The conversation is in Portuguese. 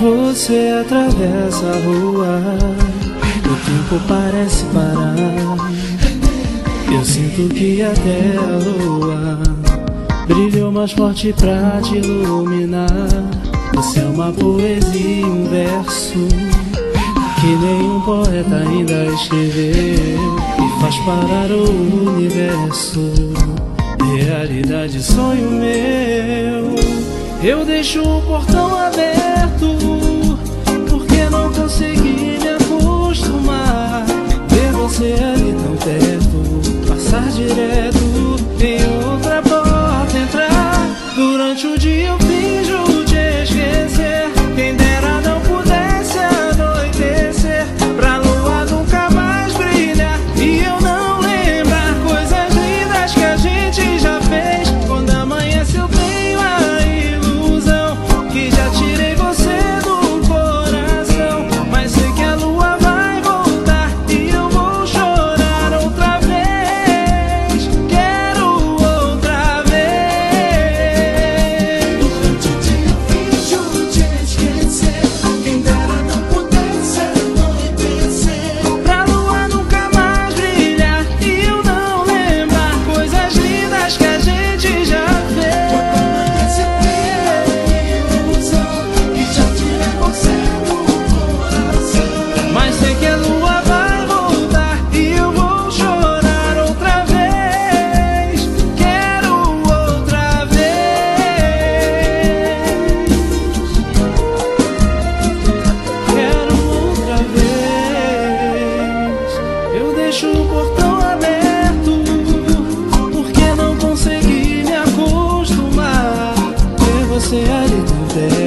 Você atravessa a rua, o tempo parece parar. Eu sinto que até a lua brilhou mais forte pra te iluminar. Você é uma poesia, um verso que nenhum poeta ainda escreveu e faz parar o universo realidade, sonho meu. Eu deixo o portão aberto, porque não consigo. day.